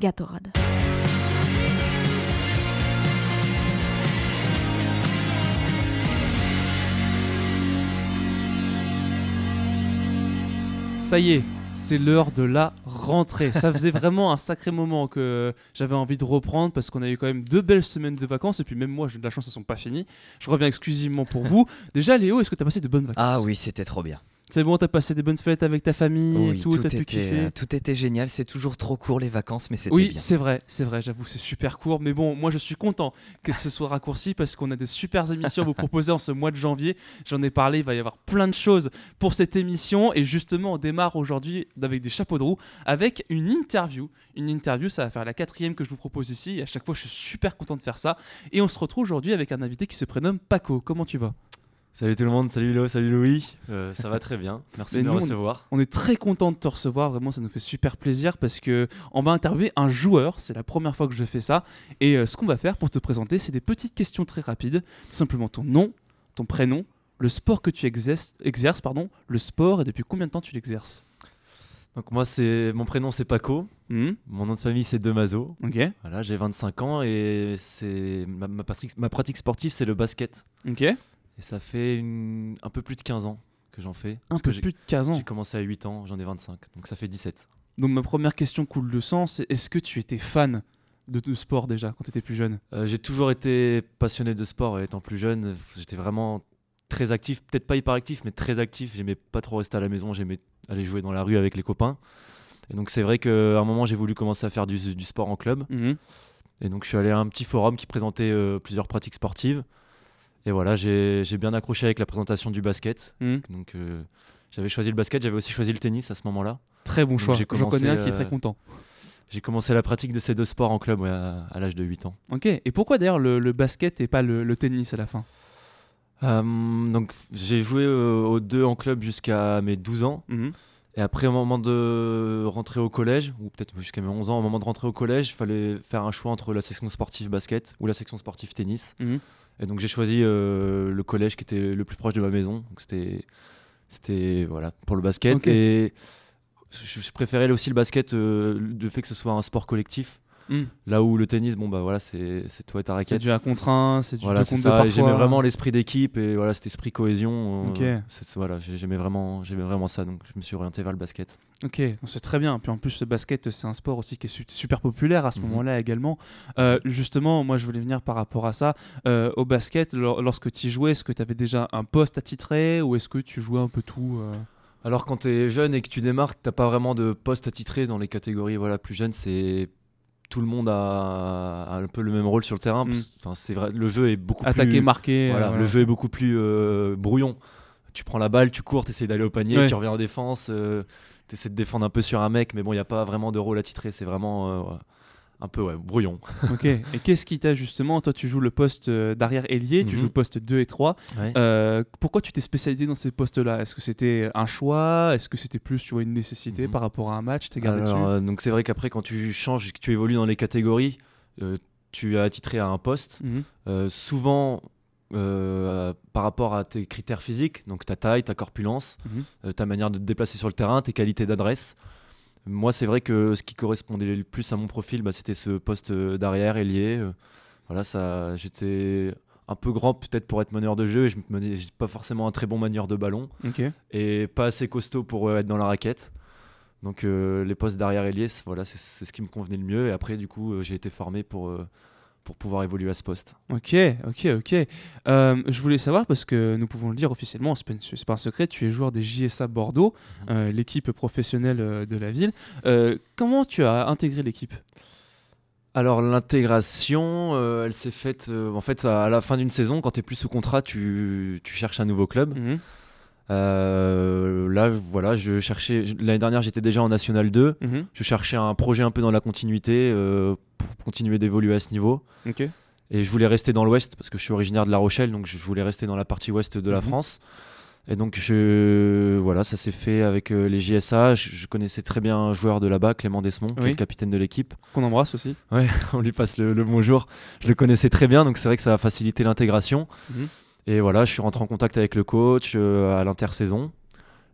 Gatorade. Ça y est, c'est l'heure de la rentrée. Ça faisait vraiment un sacré moment que j'avais envie de reprendre parce qu'on a eu quand même deux belles semaines de vacances et puis même moi j'ai de la chance, elles sont pas finies. Je reviens exclusivement pour vous. Déjà Léo, est-ce que tu as passé de bonnes vacances? Ah oui, c'était trop bien. C'est bon, t'as passé des bonnes fêtes avec ta famille et Oui, tout, tout, t'as pu était, kiffer tout était génial. C'est toujours trop court les vacances, mais c'était Oui, bien. c'est vrai, c'est vrai, j'avoue, c'est super court. Mais bon, moi je suis content que ce soit raccourci parce qu'on a des super émissions à vous proposer en ce mois de janvier. J'en ai parlé, il va y avoir plein de choses pour cette émission. Et justement, on démarre aujourd'hui avec des chapeaux de roue, avec une interview. Une interview, ça va faire la quatrième que je vous propose ici. Et à chaque fois, je suis super content de faire ça. Et on se retrouve aujourd'hui avec un invité qui se prénomme Paco. Comment tu vas? Salut tout le monde, salut Lo, salut Louis, Euh, ça va très bien, merci Mais de nous, recevoir. On est très content de te recevoir, vraiment ça nous fait super plaisir parce que on va interviewer un joueur, c'est la première fois que je fais ça. Et euh, ce qu'on va faire pour te présenter, c'est des petites questions très rapides, tout simplement ton nom, ton prénom, le sport que tu exerces, exerces pardon, le sport et depuis combien de temps tu l'exerces? Donc moi c'est mon prénom c'est Paco, Hmm, mon nom de famille c'est Demazo. OK. Voilà, j'ai 25 ans et c'est ma, ma pratique sportive c'est le basket. OK. Et ça fait une- un peu plus de 15 ans que j'en fais. Un peu plus de 15 ans. J'ai commencé à 8 ans, j'en ai 25, donc ça fait 17. Donc ma première question coule de sang, c'est est-ce que tu étais fan de, de sport déjà quand tu étais plus jeune? Euh, j'ai toujours été passionné de sport et étant plus jeune, j'étais vraiment très actif, peut-être pas hyper actif, mais très actif. J'aimais pas trop rester à la maison, j'aimais aller jouer dans la rue avec les copains. Et donc c'est vrai qu'à un moment j'ai voulu commencer à faire du, du sport en club. Mhm. Et donc je suis allé à un petit forum qui présentait euh, plusieurs pratiques sportives. Et voilà, j'ai bien accroché avec la présentation du basket. Mhm. Donc euh, j'avais choisi le basket, j'avais aussi choisi le tennis à ce moment-là. Très bon Donc, choix. J'en connais un qui est très euh, content. J'ai commencé la pratique de ces deux sports en club ouais, à, à l'âge de 8 ans. OK. Et pourquoi d'ailleurs le, le basket et pas le, le tennis à la fin? Euh, donc j'ai joué aux deux en club jusqu'à mes 12 ans. Mhm. Et après, au moment de rentrer au collège, ou peut-être jusqu'à mes 11 ans, au moment de rentrer au collège, il fallait faire un choix entre la section sportive basket ou la section sportive tennis. Mhm. Et donc j'ai choisi euh, le collège qui était le plus proche de ma maison. Donc c'était, c'était voilà, pour le basket. Et je, je préférais aussi le basket, euh, le fait que ce soit un sport collectif. Mhm. Là où le tennis, bon bah voilà, c'est, c'est toi et ta C'est raquette. du 1 contre 1, c'est du Voilà, 2 c'est contre 2 ça. Et J'aimais vraiment l'esprit d'équipe et voilà, cet esprit cohésion. euh, Ok. c'est- c'est- voilà, j'ai- j'aimais vraiment, j'aimais vraiment ça. Donc je me suis orienté vers le basket. Ok, c'est très bien. Puis en plus, le basket, c'est un sport aussi qui est su- super populaire à ce Mhm. moment-là également. Euh, justement, moi, je voulais venir par rapport à ça. Euh, au basket, lor- lorsque tu y jouais, est-ce que tu avais déjà un poste attitré ou est-ce que tu jouais un peu tout euh? Alors quand tu es jeune et que tu démarres, t'as pas vraiment de poste attitré dans les catégories voilà plus jeunes. C'est tout le monde a, a un peu le même rôle sur le terrain. Mm. Enfin c'est vrai, le jeu est beaucoup Attaqué, plus. marqué. euh, Voilà, voilà. le jeu est beaucoup plus euh, brouillon. Tu prends la balle, tu cours, tu essaies d'aller au panier, Ouais. tu reviens en défense, tu essaies de défendre un peu sur un mec, mais bon, il n'y a pas vraiment de rôle attitré, c'est vraiment euh, un peu ouais, brouillon. Ok. Et qu'est-ce qui t'a justement Toi, tu joues le poste euh, d'arrière ailier, tu Mhm. joues poste 2 et 3. Euh, pourquoi tu t'es spécialisé dans ces postes-là? Est-ce que c'était un choix? Est-ce que c'était plus tu vois, une nécessité Mhm. par rapport à un match? T'es gardé Alors, dessus? euh, donc c'est vrai qu'après quand tu changes et que tu évolues dans les catégories, euh, tu es attitré à un poste. Mhm. Euh, souvent par rapport à tes critères physiques, donc ta taille, ta corpulence, ta manière de te déplacer sur le terrain, tes qualités d'adresse. Moi, c'est vrai que ce qui correspondait le plus à mon profil, bah, c'était ce poste euh, d'arrière ailier. Euh, voilà, ça, j'étais un peu grand peut-être pour être meneur de jeu et je j'ai pas forcément un très bon manieur de ballon et pas assez costaud pour euh, être dans la raquette. Donc euh, les postes d'arrière ailier, c'est- voilà, c'est ce qui me convenait le mieux. Et après, du coup, j'ai été formé pour, euh, pour pouvoir évoluer à ce poste. Ok, ok, ok. Euh, je voulais savoir parce que nous pouvons le dire officiellement, c'est pas, un secret, tu es joueur des JSA Bordeaux, Mhm. euh, l'équipe professionnelle euh, de la ville. Euh, comment tu as intégré l'équipe? Alors l'intégration, euh, elle s'est faite euh, en fait à la fin d'une saison, quand tu es plus sous contrat, tu, tu cherches un nouveau club. Mhm. Euh, là, voilà, je cherchais. L'année dernière, j'étais déjà en National 2. Mhm. Je cherchais un projet un peu dans la continuité euh, pour continuer d'évoluer à ce niveau. Et je voulais rester dans l'Ouest parce que je suis originaire de La Rochelle, donc je voulais rester dans la partie Ouest de la Mhm. France. Et donc je, voilà, ça s'est fait avec euh, les JSA. Je, je connaissais très bien un joueur de là-bas, Clément Desmond, qui est le capitaine de l'équipe. Qu'on embrasse aussi. On lui passe le, le bonjour. Je le connaissais très bien, donc c'est vrai que ça a facilité l'intégration. Mhm. Et voilà, je suis rentré en contact avec le coach euh, à l'intersaison.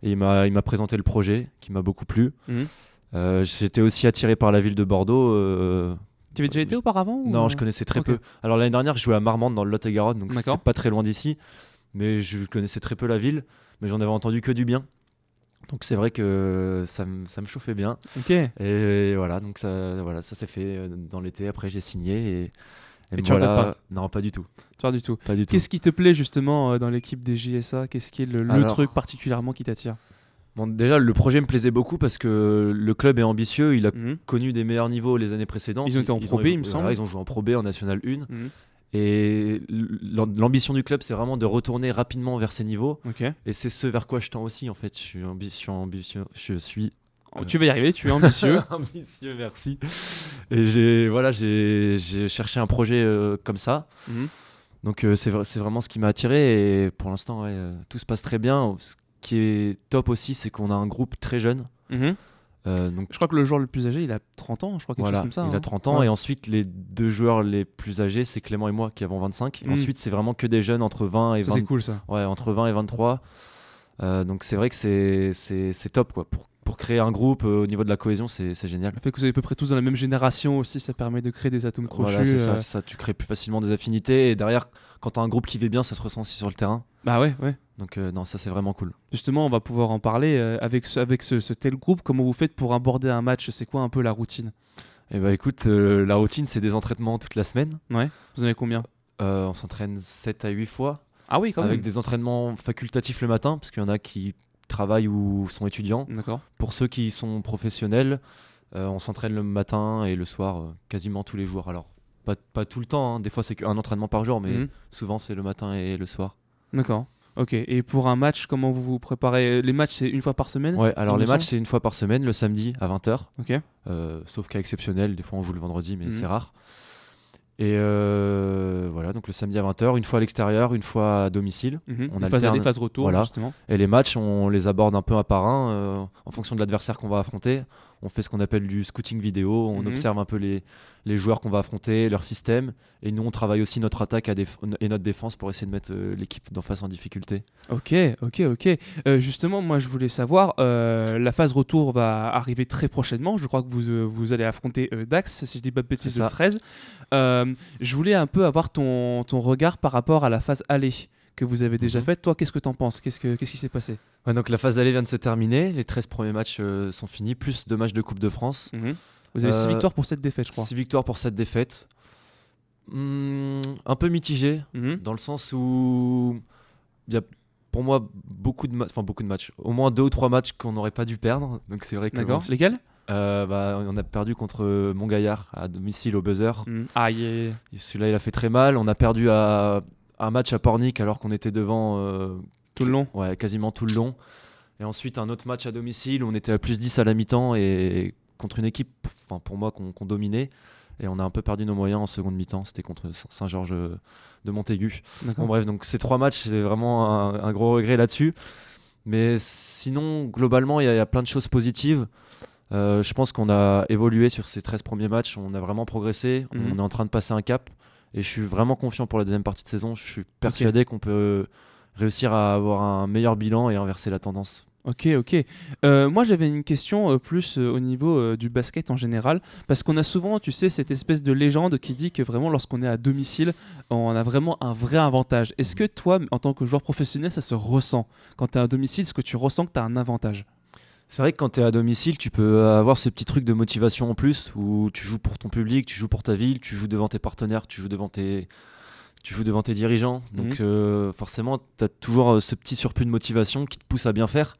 Et il m'a, présenté le projet qui m'a beaucoup plu. Mhm. Euh, J'étais aussi attiré par la ville de Bordeaux. euh, Tu avais déjà été auparavant ou- Non, je connaissais très peu. Alors l'année dernière, je jouais à Marmande dans le Lot-et-Garonne, donc c'est pas très loin d'ici. Mais je connaissais très peu la ville, mais j'en avais entendu que du bien. Donc c'est vrai que ça, me- ça me chauffait bien. Ok. Et voilà, donc ça, voilà, ça s'est fait dans l'été. Après, j'ai signé et. Et me tu voilà. Non, pas du tout. Pas du tout. Pas du tout. Qu'est-ce qui te plaît justement euh, dans l'équipe des JSA Qu'est-ce qui est le, le Alors- truc particulièrement qui t'attire? Bon, déjà, le projet me plaisait beaucoup parce que le club est ambitieux. Il a Mhm. connu des meilleurs niveaux les années précédentes. Ils ont été en Pro B, il me semble. voilà, ils ont joué en Pro B, en National 1. Mhm. Et l'am- l'ambition du club, c'est vraiment de retourner rapidement vers ces niveaux. Et c'est ce vers quoi je tends aussi, en fait. Je suis ambitieux, ambitieux. Je suis Tu vas y arriver, tu es ambitieux. ambitieux, merci. Et j'ai voilà, j'ai cherché un projet euh, comme ça. Mhm. Donc euh, c'est vra- c'est vraiment ce qui m'a attiré. Et pour l'instant, ouais, euh, tout se passe très bien. Ce qui est top aussi, c'est qu'on a un groupe très jeune. Mhm. Euh, donc Je crois que le joueur le plus âgé, il a 30 ans, je crois, quelque voilà, chose comme ça. il hein. a 30 ans. Ouais. Et ensuite, les deux joueurs les plus âgés, c'est Clément et moi qui avons 25. Et Mhm. Ensuite, c'est vraiment que des jeunes entre 20 et Ça, 20, c'est cool ça. Ouais, entre 20 et 23. Euh, donc c'est vrai que c'est- top quoi. Pour, pour créer un groupe euh, au niveau de la cohésion, c'est génial. Le fait que vous êtes à peu près tous dans la même génération aussi, ça permet de créer des atomes crochus. Voilà, c'est ça, euh, ça, tu crées plus facilement des affinités. Et derrière, quand tu as un groupe qui va bien, ça se ressent aussi sur le terrain. Bah ouais, ouais. Donc euh, non, ça c'est vraiment cool. Justement, on va pouvoir en parler euh, avec, ce, avec ce, ce tel groupe. Comment vous faites pour aborder un match? C'est quoi un peu la routine? Et bah écoute, la routine c'est des entraînements toute la semaine. Ouais. Vous en avez combien? On s'entraîne 7 à 8 fois. Ah oui, quand avec même. des entraînements facultatifs le matin, parce qu'il y en a qui travaillent ou sont étudiants. Pour ceux qui sont professionnels, euh, on s'entraîne le matin et le soir euh, quasiment tous les jours. Alors, pas, pas tout le temps, hein. des fois c'est qu'un entraînement par jour, mais Mhm. souvent c'est le matin et le soir. D'accord. Ok. Et pour un match, comment vous vous préparez? Les matchs, c'est une fois par semaine? Ouais, alors les matchs c'est une fois par semaine, le samedi à 20h, Ok. euh, sauf cas exceptionnel, des fois on joue le vendredi, mais Mhm. c'est rare. Et euh, voilà, donc le samedi à 20h, une fois à l'extérieur, une fois à domicile. Mhm. On Une phase aller, phase retour, Voilà. justement. Et les matchs, on les aborde un peu un par un euh, en fonction de l'adversaire qu'on va affronter. On fait ce qu'on appelle du scouting vidéo, on Mhm. observe un peu les, les joueurs qu'on va affronter, leur système, et nous on travaille aussi notre attaque à et notre défense pour essayer de mettre euh, l'équipe d'en face en difficulté. Ok, ok, ok. Euh, justement, moi, je voulais savoir, euh, la phase retour va arriver très prochainement. Je crois que vous, vous allez affronter Dax, si je dis pas de bêtises, le ça. 13. Euh, je voulais un peu avoir ton, ton regard par rapport à la phase aller que vous avez déjà Mhm. faite. Toi, qu'est-ce que t'en penses? Qu'est-ce que- qu'est-ce qui s'est passé? Ouais, donc la phase d'aller vient de se terminer, les 13 premiers matchs euh, sont finis, plus deux matchs de Coupe de France. Vous avez 6 Euh, victoires pour cette défaite, je crois. 6 victoires pour cette défaite. Hmm, un peu mitigé, Mhm. dans le sens où il y a pour moi beaucoup de, ma- enfin, beaucoup de matchs, au moins deux ou trois matchs qu'on n'aurait pas dû perdre. Donc c'est vrai que D'accord. Lesquels? Euh, bah, on a perdu contre Montgaillard à domicile au buzzer. Mhm. Ah, yeah. Celui-là, il a fait très mal. On a perdu à, un match à Pornic alors qu'on était devant euh, Tout le long Ouais, quasiment tout le long. Et ensuite, un autre match à domicile où on était à plus 10 à la mi-temps et contre une équipe, enfin pour moi, qu'on dominait. Et on a un peu perdu nos moyens en seconde mi-temps. C'était contre Saint- Saint-Georges de Montaigu. Bon, bref, donc ces trois matchs, c'est vraiment un, un gros regret là-dessus. Mais sinon, globalement, il y, a- il y a plein de choses positives. Euh, je pense qu'on a évolué sur ces 13 premiers matchs. On a vraiment progressé. Mhm. On est en train de passer un cap. Et je suis vraiment confiant pour la deuxième partie de saison. Je suis persuadé qu'on peut réussir à avoir un meilleur bilan et inverser la tendance. Ok, ok. Euh, moi, j'avais une question euh, plus euh, au niveau du basket en général, parce qu'on a souvent, tu sais, cette espèce de légende qui dit que vraiment, lorsqu'on est à domicile, on a vraiment un vrai avantage. Est-ce que toi, en tant que joueur professionnel, ça se ressent? Quand tu es à domicile, est-ce que tu ressens que tu as un avantage? C'est vrai que quand tu es à domicile, tu peux avoir ce petit truc de motivation en plus où tu joues pour ton public, tu joues pour ta ville, tu joues devant tes partenaires, tu joues devant tes, tu joues devant tes dirigeants. Donc Mhm. euh, forcément, tu as toujours euh, ce petit surplus de motivation qui te pousse à bien faire.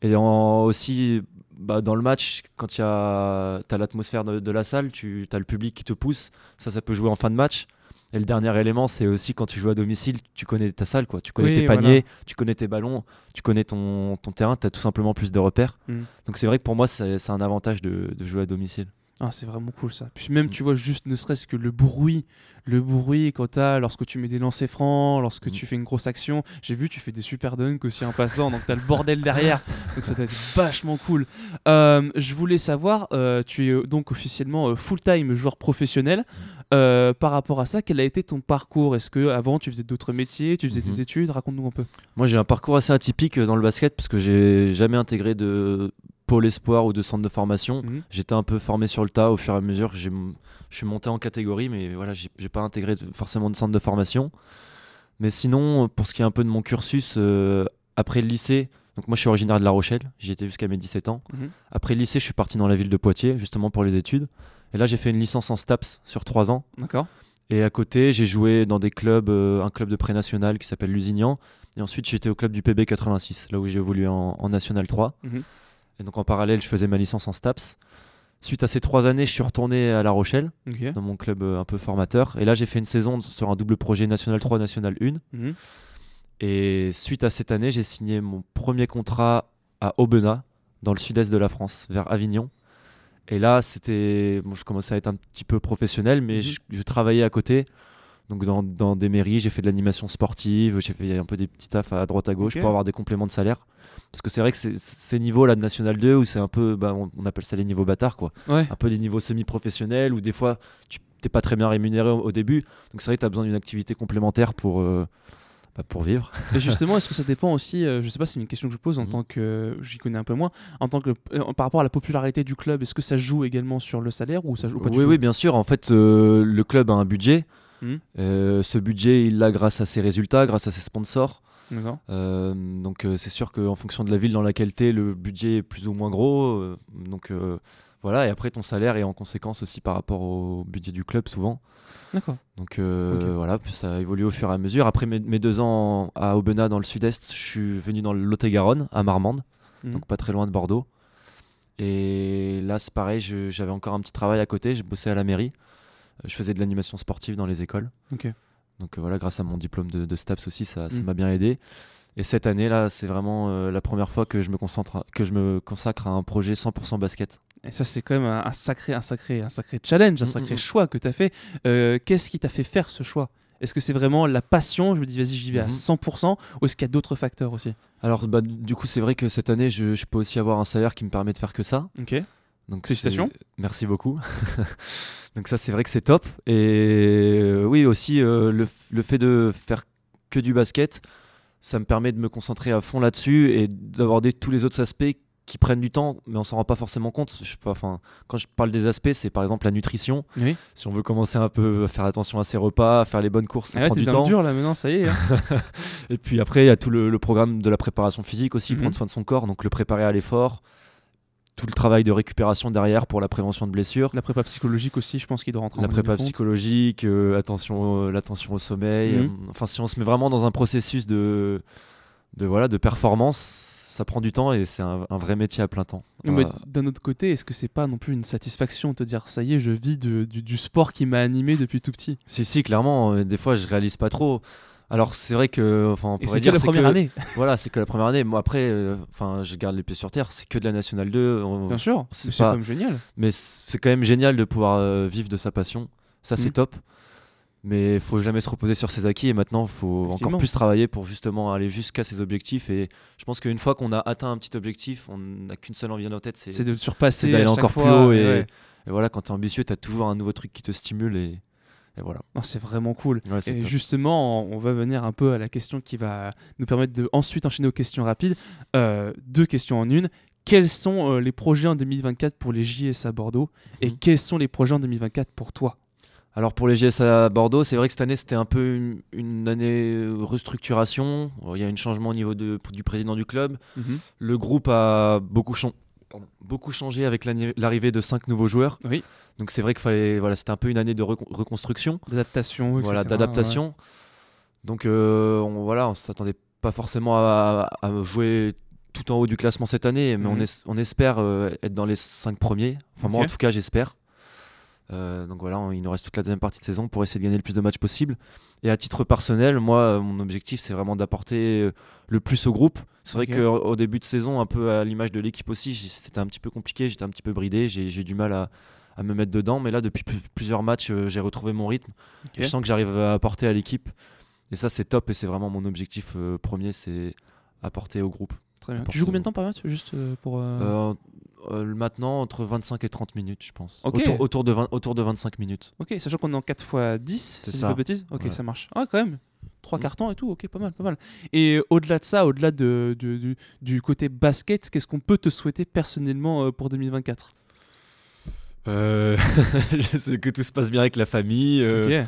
Et en- aussi, bah, dans le match, quand tu as, l'atmosphère de, de la salle, tu as le public qui te pousse. Ça, ça peut jouer en fin de match. Et le dernier élément, c'est aussi quand tu joues à domicile, tu connais ta salle, quoi. tu connais Oui, tes voilà. paniers, tu connais tes ballons, tu connais ton, ton terrain, tu as tout simplement plus de repères. Mhm. Donc c'est vrai que pour moi, c'est c'est un avantage de, de jouer à domicile. Ah, c'est vraiment cool ça. Puis même, Mm. tu vois, juste ne serait-ce que le bruit, le bruit quand t'as, lorsque tu mets des lancers francs, lorsque Mm. tu fais une grosse action. J'ai vu, tu fais des super dunks aussi en passant, donc t'as le bordel derrière. Donc ça doit être vachement cool. Euh, je voulais savoir, euh, tu es euh, donc officiellement euh, full-time joueur professionnel. Euh, par rapport à ça, quel a été ton parcours? Est-ce que avant tu faisais d'autres métiers, tu faisais des études? Raconte-nous un peu. Moi, j'ai un parcours assez atypique dans le basket parce que j'ai jamais intégré de pôle espoir ou de centre de formation. Mhm. J'étais un peu formé sur le tas au fur et à mesure. m- Je suis monté en catégorie, mais voilà, j'ai pas intégré forcément de centre de formation. Mais sinon, pour ce qui est un peu de mon cursus, euh, après le lycée, donc moi je suis originaire de La Rochelle, j'y étais jusqu'à mes 17 ans. Mhm. Après le lycée, je suis parti dans la ville de Poitiers, justement pour les études. Et là, j'ai fait une licence en STAPS sur 3 ans. D'accord. Et à côté, j'ai joué dans des clubs, euh, un club de pré-national qui s'appelle Lusignan. Et ensuite, j'étais au club du PB 86, là où j'ai évolué en, en National 3. Mhm. Et donc en parallèle, je faisais ma licence en STAPS. Suite à ces trois années, je suis retourné à La Rochelle, dans mon club euh, un peu formateur. Et là, j'ai fait une saison sur un double projet National 3, National 1. Mhm. Et suite à cette année, j'ai signé mon premier contrat à Aubenas, dans le sud-est de la France, vers Avignon. Et là, c'était, bon, je commençais à être un petit peu professionnel, mais Mhm. je, je travaillais à côté. Donc dans, dans des mairies, j'ai fait de l'animation sportive, j'ai fait un peu des petits tafs à droite à gauche pour avoir des compléments de salaire. Parce que c'est vrai que ces niveaux là de National 2 où c'est un peu, bah, on, on appelle ça les niveaux bâtards quoi. Ouais. Un peu des niveaux semi-professionnels où des fois tu t'es pas très bien rémunéré au, au début. Donc c'est vrai que tu as besoin d'une activité complémentaire pour, euh, bah, pour vivre. Et justement, est-ce que ça dépend aussi, euh, je sais pas, c'est une question que je pose en Mhm. tant que, j'y connais un peu moins, en tant que, euh, par rapport à la popularité du club, est-ce que ça joue également sur le salaire ou ça joue pas du oui, tout? oui, bien sûr. En fait, euh, le club a un budget. Mhm. Euh, ce budget, il l'a grâce à ses résultats, grâce à ses sponsors. Euh, donc, euh, c'est sûr qu'en fonction de la ville dans laquelle tu es, le budget est plus ou moins gros. euh, donc, voilà. Et après, ton salaire est en conséquence aussi par rapport au budget du club, souvent. D'accord. Donc, euh, Ok. voilà. Puis ça a évolué au fur et à mesure. Après mes, mes deux ans à Aubenas, dans le sud-est, je suis venu dans le Lot-et-Garonne, à Marmande Mhm. donc pas très loin de Bordeaux. Et là, c'est pareil, j'avais encore un petit travail à côté, je bossais à la mairie. Euh, Je faisais de l'animation sportive dans les écoles. Donc euh, voilà, grâce à mon diplôme de, de STAPS aussi, ça ça Mm. m'a bien aidé. Et cette année là, c'est vraiment euh, la première fois que je me concentre, que je me consacre à un projet 100% basket. Et ça, c'est quand même un, un sacré, un sacré, un sacré challenge, un Mm, sacré mm, mm. choix que tu as fait. Euh, Qu'est-ce qui t'a fait faire ce choix? Est-ce que c'est vraiment la passion? Je me dis, vas-y, j'y vais à Mhm. 100% ou est-ce qu'il y a d'autres facteurs aussi? Alors bah, du coup, c'est vrai que cette année, je, je peux aussi avoir un salaire qui me permet de faire que ça. Ok. Donc Félicitations. Merci beaucoup. Donc ça c'est vrai que c'est top. Et euh, oui aussi euh, le, le fait de faire que du basket, ça me permet de me concentrer à fond là-dessus et d'aborder tous les autres aspects qui prennent du temps, mais on s'en rend pas forcément compte. Je sais pas, enfin, quand je parle des aspects, c'est par exemple la nutrition. Oui. Si on veut commencer un peu à faire attention à ses repas, à faire les bonnes courses, ça Ah ouais, prend du temps. dur là maintenant, ça y est. hein. Et puis après, il y a tout le, le programme de la préparation physique aussi, Mhm. prendre soin de son corps, donc le préparer à l'effort. Tout le travail de récupération derrière pour la prévention de blessures. La prépa psychologique aussi, je pense qu'il doit rentrer en La prépa psychologique, euh, attention, euh, l'attention au sommeil. Mhm. euh, enfin, si on se met vraiment dans un processus de, de, voilà, de performance, ça prend du temps et c'est un, un vrai métier à plein temps. Euh, d'un autre côté, est-ce que c'est pas non plus une satisfaction de te dire ça y est, je vis de- du, du sport qui m'a animé depuis tout petit? Si, si, clairement, des fois, je réalise pas trop. Alors, c'est vrai que, enfin, on Et pourrait c'est que la première que- année, Voilà, c'est que la première année. Moi, après, euh, enfin, je garde les pieds sur terre. C'est que de la Nationale 2. on- bien sûr. c'est pas- quand même génial. Mais c'est quand même génial de pouvoir euh, vivre de sa passion. Ça, c'est Mhm. top. Mais il faut jamais se reposer sur ses acquis et maintenant, il faut encore plus travailler pour justement aller jusqu'à ses objectifs. Et je pense qu'une fois qu'on a atteint un petit objectif, on n'a qu'une seule envie dans notre tête, c'est de le surpasser d'aller encore fois, plus haut. Et, ouais. et voilà, quand tu es ambitieux, tu as toujours un nouveau truc qui te stimule. Et, et voilà. C'est vraiment cool. Ouais, Et top. justement, on va venir un peu à la question qui va nous permettre de ensuite enchaîner aux questions rapides. Euh, deux questions en une. Quels sont euh, les projets en 2024 pour les JS à Bordeaux et Mhm. quels sont les projets en 2024 pour toi? Alors pour les à Bordeaux, c'est vrai que cette année c'était un peu une, une année euh, restructuration. Il y a un changement au niveau de- du président du club. Le groupe a beaucoup, pardon, beaucoup changé avec l'arrivée de cinq nouveaux joueurs. Oui. Donc c'est vrai que fallait, voilà, c'était un peu une année de recon- reconstruction, D'adaptation, voilà, d'adaptation. Donc euh, on, voilà, on s'attendait pas forcément à, à jouer tout en haut du classement cette année, mais on, Mhm. es- on espère euh, être dans les cinq premiers. Enfin moi Ok. en tout cas j'espère. Euh, donc voilà, on- il nous reste toute la deuxième partie de saison pour essayer de gagner le plus de matchs possible. Et à titre personnel, moi, mon objectif, c'est vraiment d'apporter le plus au groupe. C'est vrai qu'au au début de saison, un peu à l'image de l'équipe aussi, c'était un petit peu compliqué, j'étais un petit peu bridé, j'ai j'ai du mal à, à me mettre dedans. Mais là, depuis pl- plusieurs matchs, euh, j'ai retrouvé mon rythme. Je sens que j'arrive à apporter à l'équipe. Et ça, c'est top et c'est vraiment mon objectif euh, premier, c'est apporter au groupe. Très bien. Tu joues combien de temps par match Juste euh, pour. euh, maintenant, entre 25 et 30 minutes, je pense. Ok. Autour, autour de 20 autour de 25 minutes. Ok, sachant qu'on est en 4 x 10, si C'est ça. pas de bêtises Ok, Ouais. ça marche. Ah, quand même. Trois Mm. cartons et tout, ok, pas mal, pas mal. Et au-delà de ça, au-delà de, de- du, du côté basket, qu'est-ce qu'on peut te souhaiter personnellement euh, pour 2024 Euh, je sais que tout se passe bien avec la famille, euh,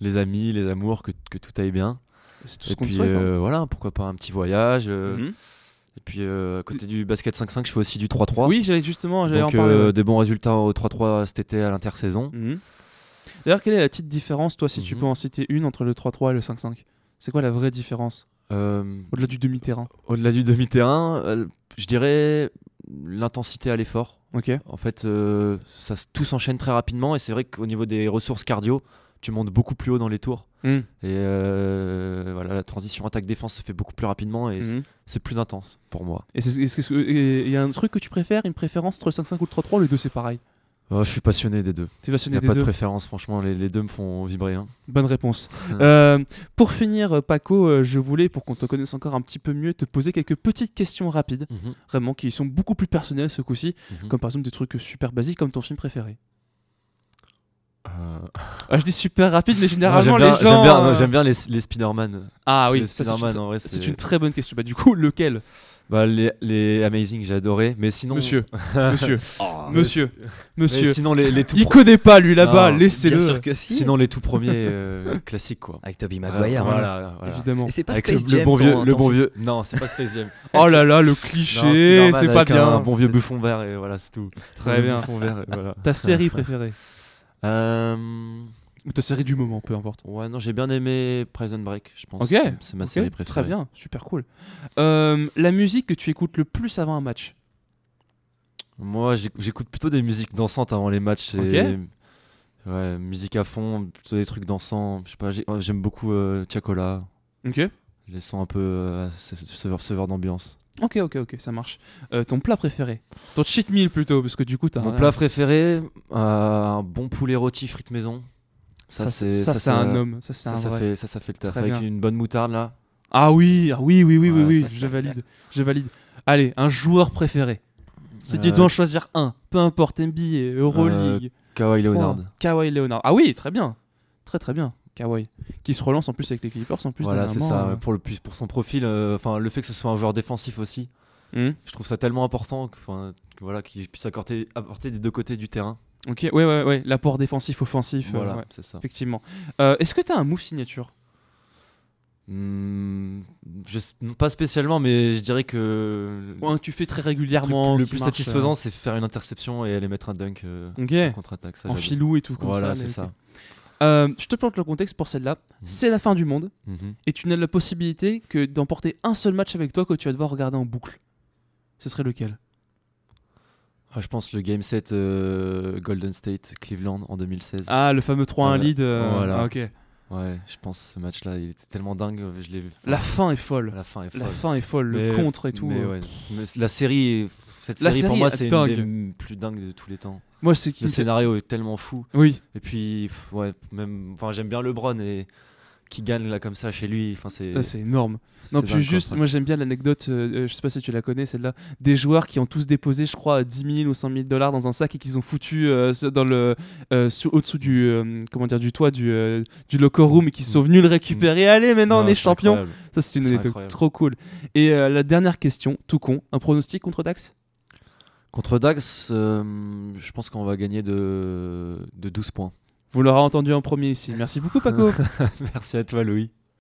les amis, les amours, que, que tout aille bien. c'est tout ce Et qu'on te puis souhaite. hein. euh, voilà, pourquoi pas un petit voyage. euh, Mhm. Et puis euh, à côté du basket 5-5, je fais aussi du 3-3. Oui, j'allais justement, j'allais en parler. euh, des bons résultats au 3-3 cet été à l'intersaison. Mhm. D'ailleurs, quelle est la petite différence, toi, si tu Mhm. peux en citer une entre le 3-3 et le 5-5 C'est quoi la vraie différence Euh, Au-delà du demi-terrain? Au-delà du demi-terrain, euh, je dirais l'intensité à l'effort. En fait, euh, ça, tout s'enchaîne très rapidement et c'est vrai qu'au niveau des ressources cardio, tu montes beaucoup plus haut dans les tours. Mhm. Et euh, voilà, la transition attaque-défense se fait beaucoup plus rapidement et c'est- c'est plus intense pour moi. Et il y a un truc que tu préfères, une préférence entre le 5-5 ou le 3-3 Les deux, c'est pareil? Oh, je suis passionné des deux. T'es Il passionné n'y a des pas de préférence, franchement, les, les deux me font vibrer. hein. Bonne réponse. Euh, pour finir, euh, Paco, euh, je voulais, pour qu'on te connaisse encore un petit peu mieux, te poser quelques petites questions rapides, Mhm, vraiment, qui sont beaucoup plus personnelles ce coup-ci, mhm. comme par exemple des trucs super basiques, comme ton film préféré. Euh, Ah, je dis super rapide, mais généralement J'aime bien, les j'aime gens. bien, euh, j'aime bien les, les Spider-Man. Ah oui, une, en vrai, c'est- une très bonne question. Bah, du coup, lequel? Bah, les, les Amazing, j'ai adoré. Mais sinon. Monsieur, monsieur, Oh, monsieur, mais monsieur. sinon, les, les tout Il pro- connaît pas lui là-bas, Bien laissez-le. sûr que si. Sinon, les tout premiers euh, classiques, quoi. Avec Toby Voilà, Maguire. hein. voilà, voilà. Évidemment. Et c'est pas Avec Space le, le bon vieux, le bon vieux. Non, c'est pas Space Jam. Oh là là, le cliché, c'est pas bien. Un bon vieux buffon vert et voilà, c'est tout. Très bien. buffon vert voilà. Ta série préférée Euh, Ou ta série du moment, peu importe. Ouais, non, j'ai bien aimé Prison Break, je pense. Ok, C'est ma série préférée. Très bien, super cool. Euh, la musique que tu écoutes le plus avant un match Moi, j'éc- j'écoute plutôt des musiques dansantes avant les matchs. Ok. Ouais, musique à fond, plutôt des trucs dansants. Je sais pas, ouais, j'aime beaucoup euh, Tiakola. Ok. Les sons un peu euh, ce- ce- ce serveur d'ambiance. Ok, ok, ok, ça marche. Euh, ton plat préféré? Ton cheat meal plutôt, parce que du coup, t'as Mon un- plat préféré, euh, un bon poulet rôti frites maison. Ça, c'est ça, c'est un homme. Ça, Ça, un ça vrai. fait, ça, ça fait le taf. Avec bien. une bonne moutarde là. Ah oui, ah oui, oui, oui, oui, Ouais, oui, ça, je valide. Je valide. Allez, un joueur préféré. Si tu Euh, dois en choisir un, peu importe, NBA, Euroleague, Kawhi Leonard. Kawhi Leonard. Ah oui, très bien. Très très bien. Kawhi. Qui se relance en plus avec les Clippers en plus. Voilà, c'est ça. euh. Pour, le, plus- pour son profil, euh, enfin le fait que ce soit un joueur défensif aussi, Hmm. je trouve ça tellement important que, 'fin, que voilà, qu'il puisse apporter, apporter des deux côtés du terrain. Ok, ouais, ouais, ouais. L'apport défensif, offensif. euh, Voilà, ouais, c'est ça. effectivement. Euh, Est-ce que tu as un move signature? Hmm, je pas spécialement, mais je dirais que Ou un que tu fais très régulièrement le plus marche, satisfaisant, c'est faire une interception et aller mettre un dunk euh, euh, en contre-attaque. En filou et tout comme Voilà, ça. c'est ça. Euh, je te plante le contexte pour celle-là. Mhm. C'est la fin du monde Mhm. et tu n'as la possibilité que d'emporter un seul match avec toi que tu vas devoir regarder en boucle. Ce serait lequel? Ah, je pense le game set euh, Golden State Cleveland en 2016. Ah, le fameux 3-1 Voilà. lead. euh, Voilà. ah, ok. Ouais, je pense ce match-là, il était tellement dingue. Je l'ai. La fin est folle. la fin est folle. La fin est folle. Le contre et tout. mais euh. ouais. Mais la série, cette La série, pour moi, est c'est une des plus dingues de tous les temps. Moi, c'est Le scénario est tellement fou. Oui. Et puis, pff, ouais, même, enfin, j'aime bien LeBron et qui gagne là comme ça chez lui. Enfin, c'est. Ah, c'est énorme. Non, puis juste, moi j'aime bien l'anecdote, euh, euh, je sais pas si tu la connais, celle-là, des joueurs qui ont tous déposé, je crois, 10 000 ou 100 000 dollars dans un sac et qu'ils ont foutu euh, dans le, euh, sous- au-dessous du, euh, comment dire, du toit du, euh, du locker room et qu'ils sont venus le récupérer. Allez, maintenant on non, est c'est champion. incroyable. Ça, c'est une anecdote trop cool. Et euh, la dernière question, tout con, un pronostic contre Dax? Contre Dax, euh, je pense qu'on va gagner de, de 12 points. Vous l'aurez entendu en premier ici. Merci beaucoup, Paco. Merci à toi, Louis.